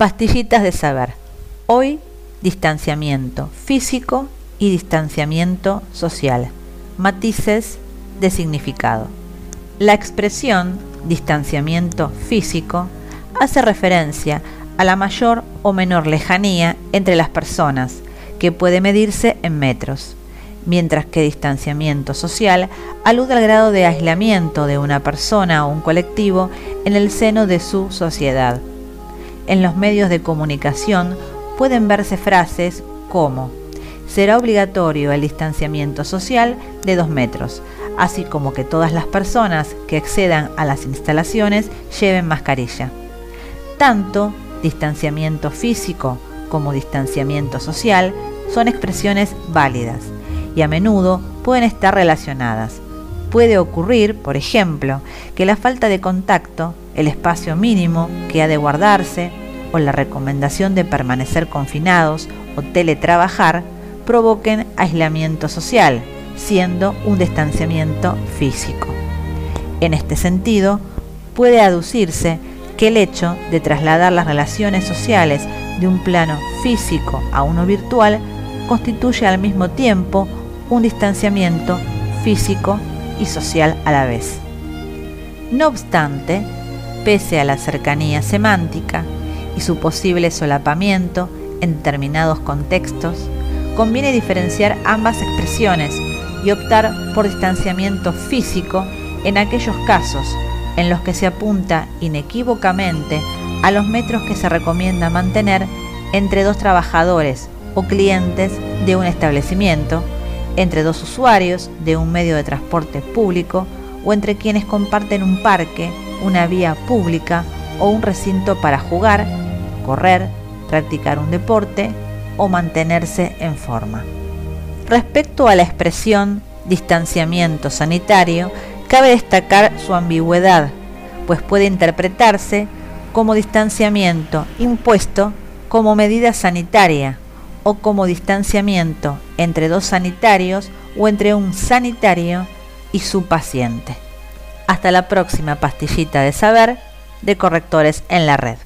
Pastillitas de saber. Hoy, distanciamiento físico y distanciamiento social. Matices de significado. La expresión distanciamiento físico hace referencia a la mayor o menor lejanía entre las personas, que puede medirse en metros, mientras que distanciamiento social alude al grado de aislamiento de una persona o un colectivo en el seno de su sociedad. En los medios de comunicación pueden verse frases como será obligatorio el distanciamiento social de dos metros, así como que todas las personas que accedan a las instalaciones lleven mascarilla. Tanto distanciamiento físico como distanciamiento social son expresiones válidas y a menudo pueden estar relacionadas. Puede ocurrir, por ejemplo, que la falta de contacto, el espacio mínimo que ha de guardarse o la recomendación de permanecer confinados o teletrabajar provoquen aislamiento social, siendo un distanciamiento físico. En este sentido, puede aducirse que el hecho de trasladar las relaciones sociales de un plano físico a uno virtual constituye al mismo tiempo un distanciamiento físico y social a la vez. No obstante, pese a la cercanía semántica su posible solapamiento en determinados contextos, conviene diferenciar ambas expresiones y optar por distanciamiento físico en aquellos casos en los que se apunta inequívocamente a los metros que se recomienda mantener entre dos trabajadores o clientes de un establecimiento, entre dos usuarios de un medio de transporte público o entre quienes comparten un parque, una vía pública o un recinto para jugar, correr, practicar un deporte o mantenerse en forma. Respecto a la expresión distanciamiento sanitario, cabe destacar su ambigüedad, pues puede interpretarse como distanciamiento impuesto como medida sanitaria o como distanciamiento entre dos sanitarios o entre un sanitario y su paciente. Hasta la próxima pastillita de saber de correctores en la red.